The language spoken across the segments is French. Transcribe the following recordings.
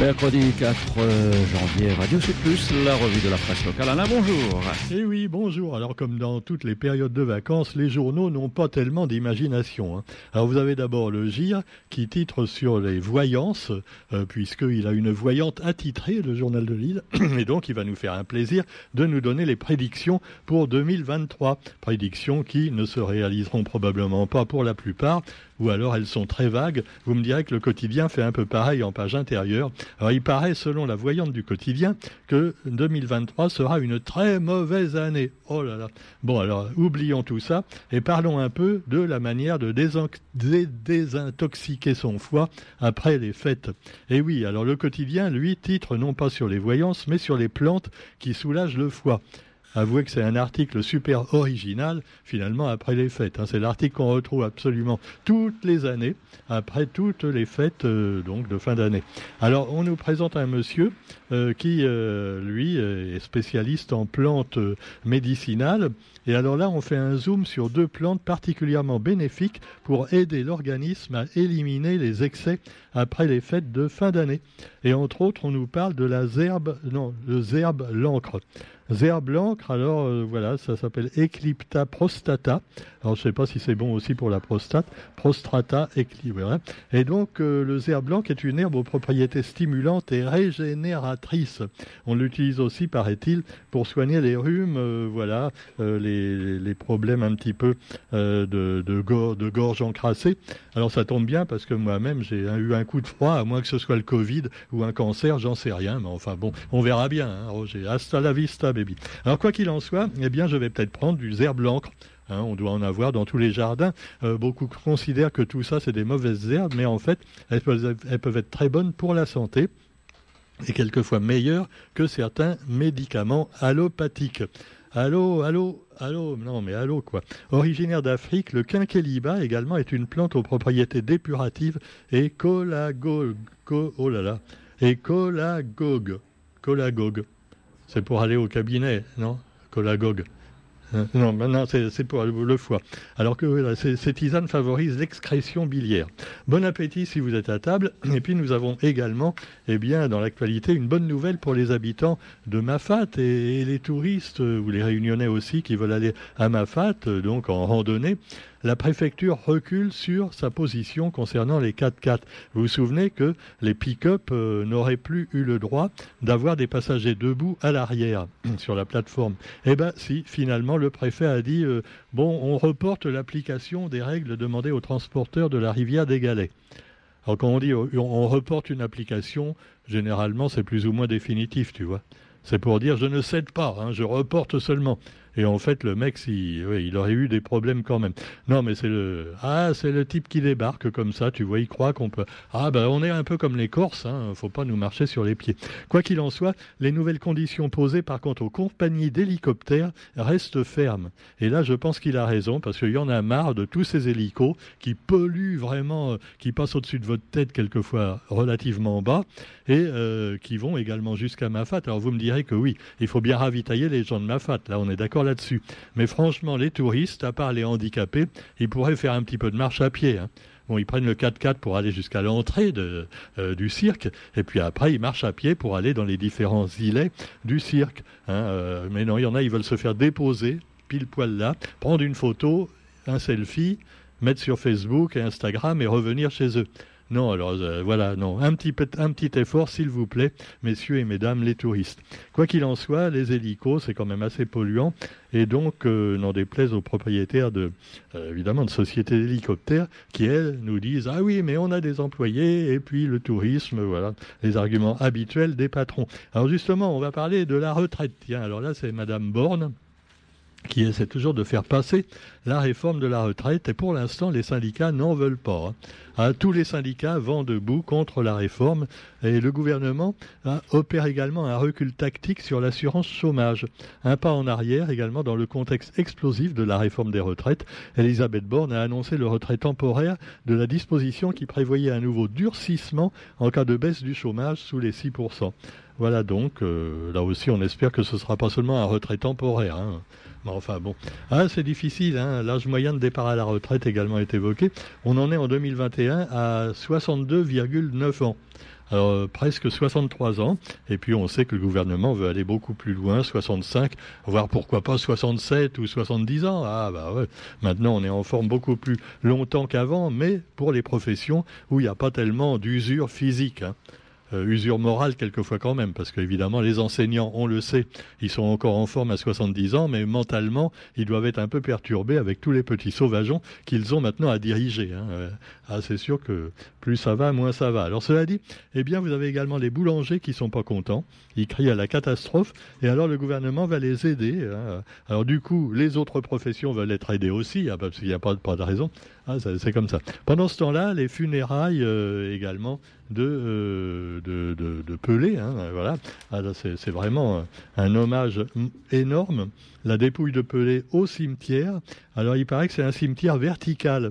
Mercredi 4 euh, janvier, Radio Sud Plus, la revue de la presse locale. Alain, bonjour. Eh oui, bonjour. Alors, comme dans toutes les périodes de vacances, les journaux n'ont pas tellement d'imagination. Hein. Alors, vous avez d'abord le GIR qui titre sur les voyances, euh, puisqu'il a une voyante attitrée, le journal de Lille, et donc il va nous faire un plaisir de nous donner les prédictions pour 2023. Prédictions qui ne se réaliseront probablement pas pour la plupart, ou alors elles sont très vagues. Vous me direz que le quotidien fait un peu pareil en page intérieure. Alors il paraît, selon la voyante du quotidien, que 2023 sera une très mauvaise année. Oh là là. Bon alors, oublions tout ça et parlons un peu de la manière de désintoxiquer son foie après les fêtes. Et oui, alors le quotidien, lui, titre non pas sur les voyances, mais sur les plantes qui soulagent le foie. Avouez que c'est un article super original, finalement, après les fêtes. Hein. C'est l'article qu'on retrouve absolument toutes les années, après toutes les fêtes euh, donc de fin d'année. Alors, on nous présente un monsieur euh, qui, euh, lui, est spécialiste en plantes médicinales. Et alors là, on fait un zoom sur deux plantes particulièrement bénéfiques pour aider l'organisme à éliminer les excès après les fêtes de fin d'année. Et entre autres, on nous parle de la zerbe, non, le zerbe l'encre. Zerbe l'encre, alors euh, voilà, ça s'appelle Eclipta prostata. Alors je ne sais pas si c'est bon aussi pour la prostate. Prostrata eclipta. Et donc euh, le zerbe blanc est une herbe aux propriétés stimulantes et régénératrices. On l'utilise aussi, paraît-il, pour soigner les rhumes, euh, voilà, les, les, problèmes un petit peu de, de, de gorge encrassée. Alors ça tombe bien parce que moi-même j'ai eu un coup de froid, à moins que ce soit le Covid ou un cancer, j'en sais rien. Mais enfin bon, on verra bien, hein, Roger. Hasta la vista. Alors quoi qu'il en soit, eh bien je vais peut-être prendre du zerbe l'encre. Hein, on doit en avoir dans tous les jardins. Euh, beaucoup considèrent que tout ça, c'est des mauvaises herbes, mais en fait, elles peuvent, être très bonnes pour la santé et quelquefois meilleures que certains médicaments allopathiques. Allô, allô, allô, non mais allô quoi. Originaire d'Afrique, le quinqueliba également est une plante aux propriétés dépuratives et collagogue. oh là là, et collagogue, collagogue. C'est pour aller au cabinet, non? Colagogue. Hein? Non, maintenant c'est pour le foie. Alors que ces tisanes favorisent l'excrétion biliaire. Bon appétit si vous êtes à table. Et puis nous avons également, eh bien, dans l'actualité, une bonne nouvelle pour les habitants de Mafat et, les touristes ou les Réunionnais aussi qui veulent aller à Mafat, donc en randonnée la préfecture recule sur sa position concernant les 4x4. Vous vous souvenez que les pick-up euh, n'auraient plus eu le droit d'avoir des passagers debout à l'arrière sur la plateforme. Eh bien si, finalement, le préfet a dit, euh, bon, on reporte l'application des règles demandées aux transporteurs de la rivière des Galets. Alors quand on dit on reporte une application, généralement c'est plus ou moins définitif, tu vois. C'est pour dire je ne cède pas, hein, je reporte seulement. Et en fait, le mec, il aurait eu des problèmes quand même. Non, mais c'est le, ah, c'est le type qui débarque comme ça. Tu vois, il croit qu'on peut. Ah, ben, on est un peu comme les Corses. Hein, faut pas nous marcher sur les pieds. Quoi qu'il en soit, les nouvelles conditions posées, par contre, aux compagnies d'hélicoptères restent fermes. Et là, je pense qu'il a raison parce qu'il y en a marre de tous ces hélicos qui polluent vraiment, euh, qui passent au-dessus de votre tête quelquefois relativement bas et euh, qui vont également jusqu'à Mafat. Alors vous me direz que oui, il faut bien ravitailler les gens de Mafat. Là, on est d'accord là-dessus. Mais franchement, les touristes, à part les handicapés, ils pourraient faire un petit peu de marche à pied. Hein. Bon, ils prennent le 4x4 pour aller jusqu'à l'entrée euh, du cirque, et puis après, ils marchent à pied pour aller dans les différents îlets du cirque. Hein. Euh, mais non, il y en a, ils veulent se faire déposer, pile poil là, prendre une photo, un selfie, mettre sur Facebook et Instagram et revenir chez eux. Non, alors euh, voilà, non. Un petit, effort, s'il vous plaît, messieurs et mesdames les touristes. Quoi qu'il en soit, les hélicos, c'est quand même assez polluant. Et donc, euh, n'en déplaise aux propriétaires de, euh, évidemment, de sociétés d'hélicoptères qui, elles, nous disent Ah oui, mais on a des employés, et puis le tourisme, voilà, les arguments habituels des patrons. Alors justement, on va parler de la retraite. Tiens, alors là, c'est Madame Borne qui essaie toujours de faire passer la réforme de la retraite. Et pour l'instant, les syndicats n'en veulent pas. Ah, tous les syndicats vont debout contre la réforme. Et le gouvernement opère également un recul tactique sur l'assurance chômage. Un pas en arrière également dans le contexte explosif de la réforme des retraites. Elisabeth Borne a annoncé le retrait temporaire de la disposition qui prévoyait un nouveau durcissement en cas de baisse du chômage sous les 6%. Voilà donc, là aussi, on espère que ce ne sera pas seulement un retrait temporaire. Hein. Ah, c'est difficile. Hein. L'âge moyen de départ à la retraite également est évoqué. On en est en 2021 à 62,9 ans. Alors, euh, presque 63 ans. Et puis, on sait que le gouvernement veut aller beaucoup plus loin, 65, voire pourquoi pas 67 ou 70 ans. Ah, bah. Maintenant, on est en forme beaucoup plus longtemps qu'avant, mais pour les professions où il n'y a pas tellement d'usure physique. Hein. Euh, usure morale quelquefois quand même, parce qu'évidemment les enseignants, on le sait, ils sont encore en forme à 70 ans, mais mentalement, ils doivent être un peu perturbés avec tous les petits sauvageons qu'ils ont maintenant à diriger. Hein. Euh, ah, c'est sûr que plus ça va, moins ça va. Alors cela dit, eh bien vous avez également les boulangers qui sont pas contents, ils crient à la catastrophe, et alors le gouvernement va les aider. Hein. Alors du coup, les autres professions veulent être aidées aussi, hein, parce qu'il n'y a pas, pas de raison. Ah, c'est comme ça. Pendant ce temps-là, les funérailles euh, également de, euh, de, de, Pelé. Hein, voilà. Ah, c'est vraiment un hommage énorme. La dépouille de Pelé au cimetière. Alors, il paraît que c'est un cimetière vertical.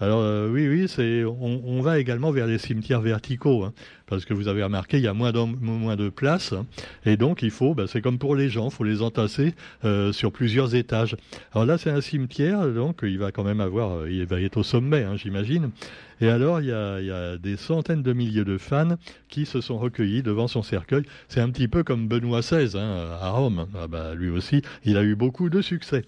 Alors euh, oui, oui, c'est on, va également vers les cimetières verticaux, hein, parce que vous avez remarqué, il y a moins, moins de place, hein, et donc il faut, bah, c'est comme pour les gens, il faut les entasser euh, sur plusieurs étages. Alors là, c'est un cimetière, donc il va quand même avoir, euh, il va être au sommet, hein, j'imagine. Et alors, il y, a, des centaines de milliers de fans qui se sont recueillis devant son cercueil. C'est un petit peu comme Benoît XVI à Rome. Ah bah, lui aussi, il a eu beaucoup de succès.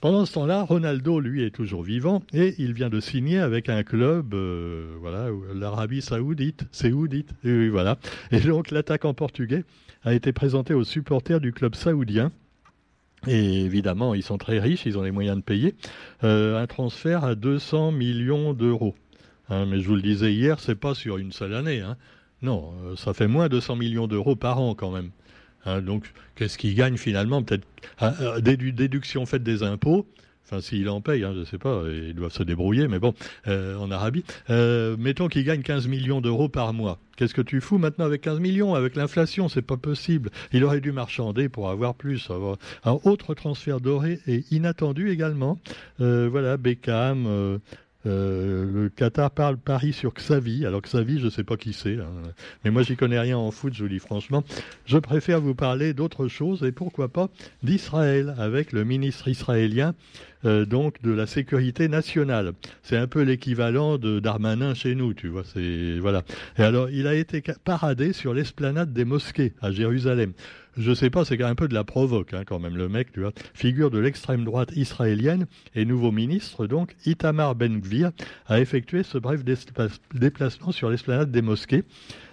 Pendant ce temps-là, Ronaldo, lui, est toujours vivant et il vient de signer avec un club, euh, voilà, l'Arabie Saoudite, Saoudite, et voilà. Et donc portugais a été présenté aux supporters du club saoudien. Et évidemment, ils sont très riches, ils ont les moyens de payer euh, un transfert à 200 millions d'euros. Hein, mais je vous le disais hier, c'est pas sur une seule année. Hein. Non, euh, ça fait moins de 100 millions d'euros par an quand même. Hein, donc, qu'est-ce qu'il gagne finalement Peut-être ah, euh, déduction faite des impôts. Enfin, s'il en paye, hein, je ne sais pas, ils doivent se débrouiller, mais bon, euh, en Arabie. Euh, mettons qu'il gagne 15 millions d'euros par mois. Qu'est-ce que tu fous maintenant avec 15 millions Avec l'inflation, c'est pas possible. Il aurait dû marchander pour avoir plus. Un autre transfert doré et inattendu également. voilà, Beckham, euh, le Qatar parle Paris sur Xavi. Alors Xavi, je ne sais pas qui c'est, hein. mais moi j'y connais rien en foot, je vous dis franchement. Je préfère vous parler d'autre chose et pourquoi pas d'Israël avec le ministre israélien euh, donc de la sécurité nationale. C'est un peu l'équivalent de Darmanin chez nous, tu vois. Voilà. Et alors il a été paradé sur l'esplanade des mosquées à Jérusalem je sais pas, c'est un peu de la provoque hein, quand même, le mec, tu vois. Figure de l'extrême droite israélienne et nouveau ministre, donc, Itamar Ben-Gvir, a effectué ce bref déplacement sur l'esplanade des mosquées.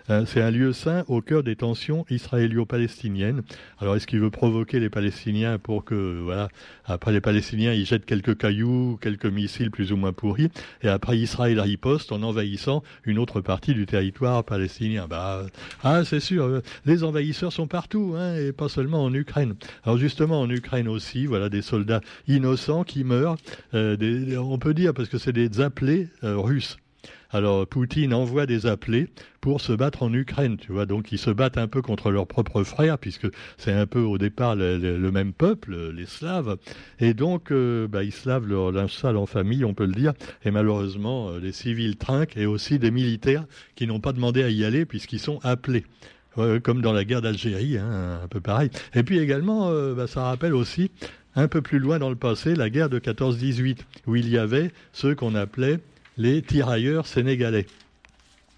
Euh, c'est un lieu sain au cœur des tensions israélo-palestiniennes. Alors, est-ce qu'il veut provoquer les Palestiniens pour que, voilà, après les Palestiniens, ils jettent quelques cailloux, quelques missiles plus ou moins pourris, et après Israël riposte en envahissant une autre partie du territoire palestinien? Bah, ah, c'est sûr, euh, les envahisseurs sont partout, hein, et pas seulement en Ukraine. Alors, justement, en Ukraine aussi, voilà, des soldats innocents qui meurent. Euh, on peut dire parce que c'est des appelés russes. Alors Poutine envoie des appelés pour se battre en Ukraine, tu vois. Donc ils se battent un peu contre leurs propres frères, puisque c'est un peu au départ le, même peuple, les Slaves. Et donc euh, bah, ils se lavent leur linge sale en famille, on peut le dire. Et malheureusement, euh, les civils trinquent et aussi des militaires qui n'ont pas demandé à y aller puisqu'ils sont appelés. comme dans la guerre d'Algérie, hein, un peu pareil. Et puis également, euh, bah, ça rappelle aussi un peu plus loin dans le passé la guerre de 14-18, où il y avait ceux qu'on appelait les tirailleurs sénégalais.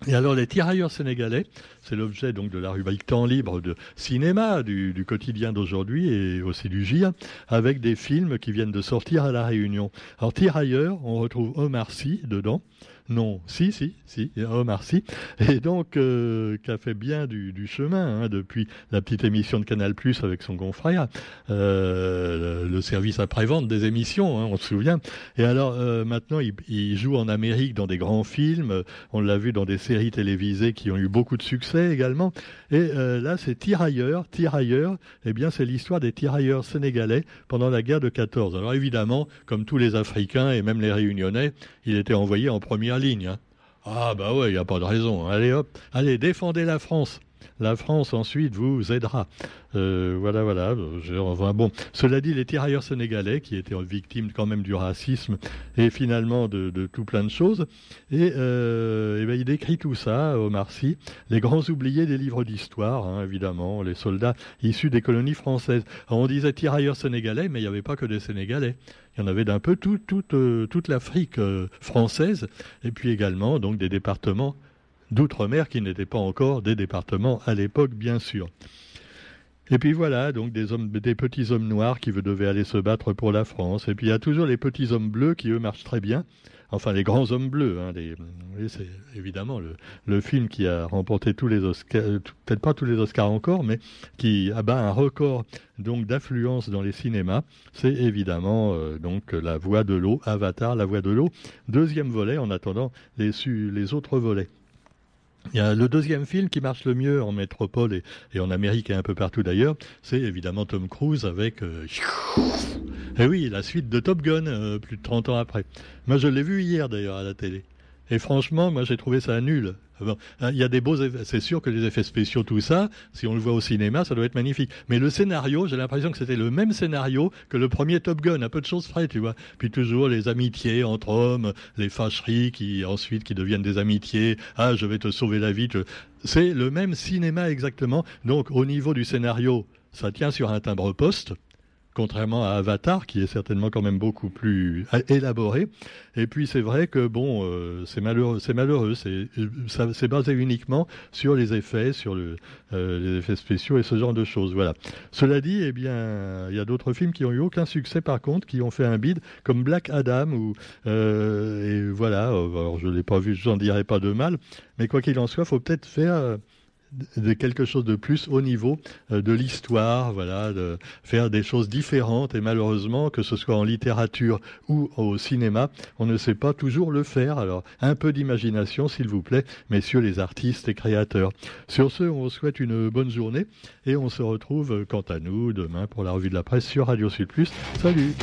Et alors les tirailleurs sénégalais, c'est l'objet donc de la rubrique temps libre de cinéma du, quotidien d'aujourd'hui et aussi du GIA, avec des films qui viennent de sortir à la Réunion. Alors tirailleurs, on retrouve Omar Sy dedans, non, si, si, si, Omar Sy, et donc euh, qui a fait bien du, chemin hein, depuis la petite émission de Canal Plus avec son confrère, euh, le service après-vente des émissions, hein, on se souvient. Et alors euh, maintenant, il, joue en Amérique dans des grands films, on l'a vu dans des séries télévisées qui ont eu beaucoup de succès également. Et là, c'est Tirailleurs, Tirailleurs, eh bien c'est l'histoire des tirailleurs sénégalais pendant la guerre de 14. Alors évidemment, comme tous les Africains et même les Réunionnais, il était envoyé en première Hein. Ah bah ouais, il n'y a pas de raison. Allez hop, allez, défendez la France. La France ensuite vous aidera. Euh, voilà, voilà. enfin, bon, cela dit, les tirailleurs sénégalais qui étaient victimes quand même du racisme et finalement de, tout plein de choses. Et, euh, ben, il décrit tout ça, Omar Sy, les grands oubliés des livres d'histoire, hein, évidemment, les soldats issus des colonies françaises. on disait tirailleurs sénégalais, mais il n'y avait pas que des Sénégalais. Il y en avait d'un peu tout, euh, toute l'Afrique française, et puis également donc des départements d'outre-mer qui n'étaient pas encore des départements à l'époque, bien sûr. Et puis voilà, donc des, petits hommes noirs qui devaient aller se battre pour la France. Et puis il y a toujours les petits hommes bleus qui, eux, marchent très bien. Enfin, les grands hommes bleus. Hein, c'est évidemment le, film qui a remporté tous les Oscars, peut-être pas tous les Oscars encore, mais qui abat un record donc d'affluence dans les cinémas. C'est évidemment euh, donc La Voix de l'eau, Avatar, La Voix de l'eau. Deuxième volet en attendant les autres volets. Il y a le deuxième film qui marche le mieux en métropole et, en Amérique et un peu partout d'ailleurs, c'est évidemment Tom Cruise avec... Euh, eh oui, la suite de Top Gun, euh, plus de 30 ans après. Moi, je l'ai vu hier d'ailleurs à la télé. Et franchement, moi, j'ai trouvé ça nul. Hein, il y a des beaux effets. C'est sûr que les effets spéciaux, tout ça, si on le voit au cinéma, ça doit être magnifique. Mais le scénario, j'ai l'impression que c'était le même scénario que le premier Top Gun. Un peu de choses près, tu vois. Puis toujours les amitiés entre hommes, les fâcheries qui ensuite qui deviennent des amitiés. Ah, je vais te sauver la vie. C'est le même cinéma exactement. Donc, au niveau du scénario, ça tient sur un timbre poste contrairement à Avatar, qui est certainement quand même beaucoup plus élaboré. Et puis c'est vrai que bon, euh, c'est malheureux, c'est malheureux, c'est basé uniquement sur les effets, sur le, euh, les effets spéciaux et ce genre de choses. Voilà. Cela dit, eh bien, il y a d'autres films qui ont eu aucun succès par contre, qui ont fait un bid, comme Black Adam ou euh, et voilà. Alors je l'ai pas vu, je n'en dirai pas de mal, mais quoi qu'il en soit, faut peut-être faire de quelque chose de plus au niveau euh, de l'histoire, voilà, de faire des choses différentes et malheureusement que ce soit en littérature ou au cinéma, on ne sait pas toujours le faire. Alors un peu d'imagination s'il vous plaît, messieurs les artistes et créateurs. Sur ce, on vous souhaite une bonne journée et on se retrouve quant à nous demain pour la revue de la presse sur Radio Sud Plus. Salut.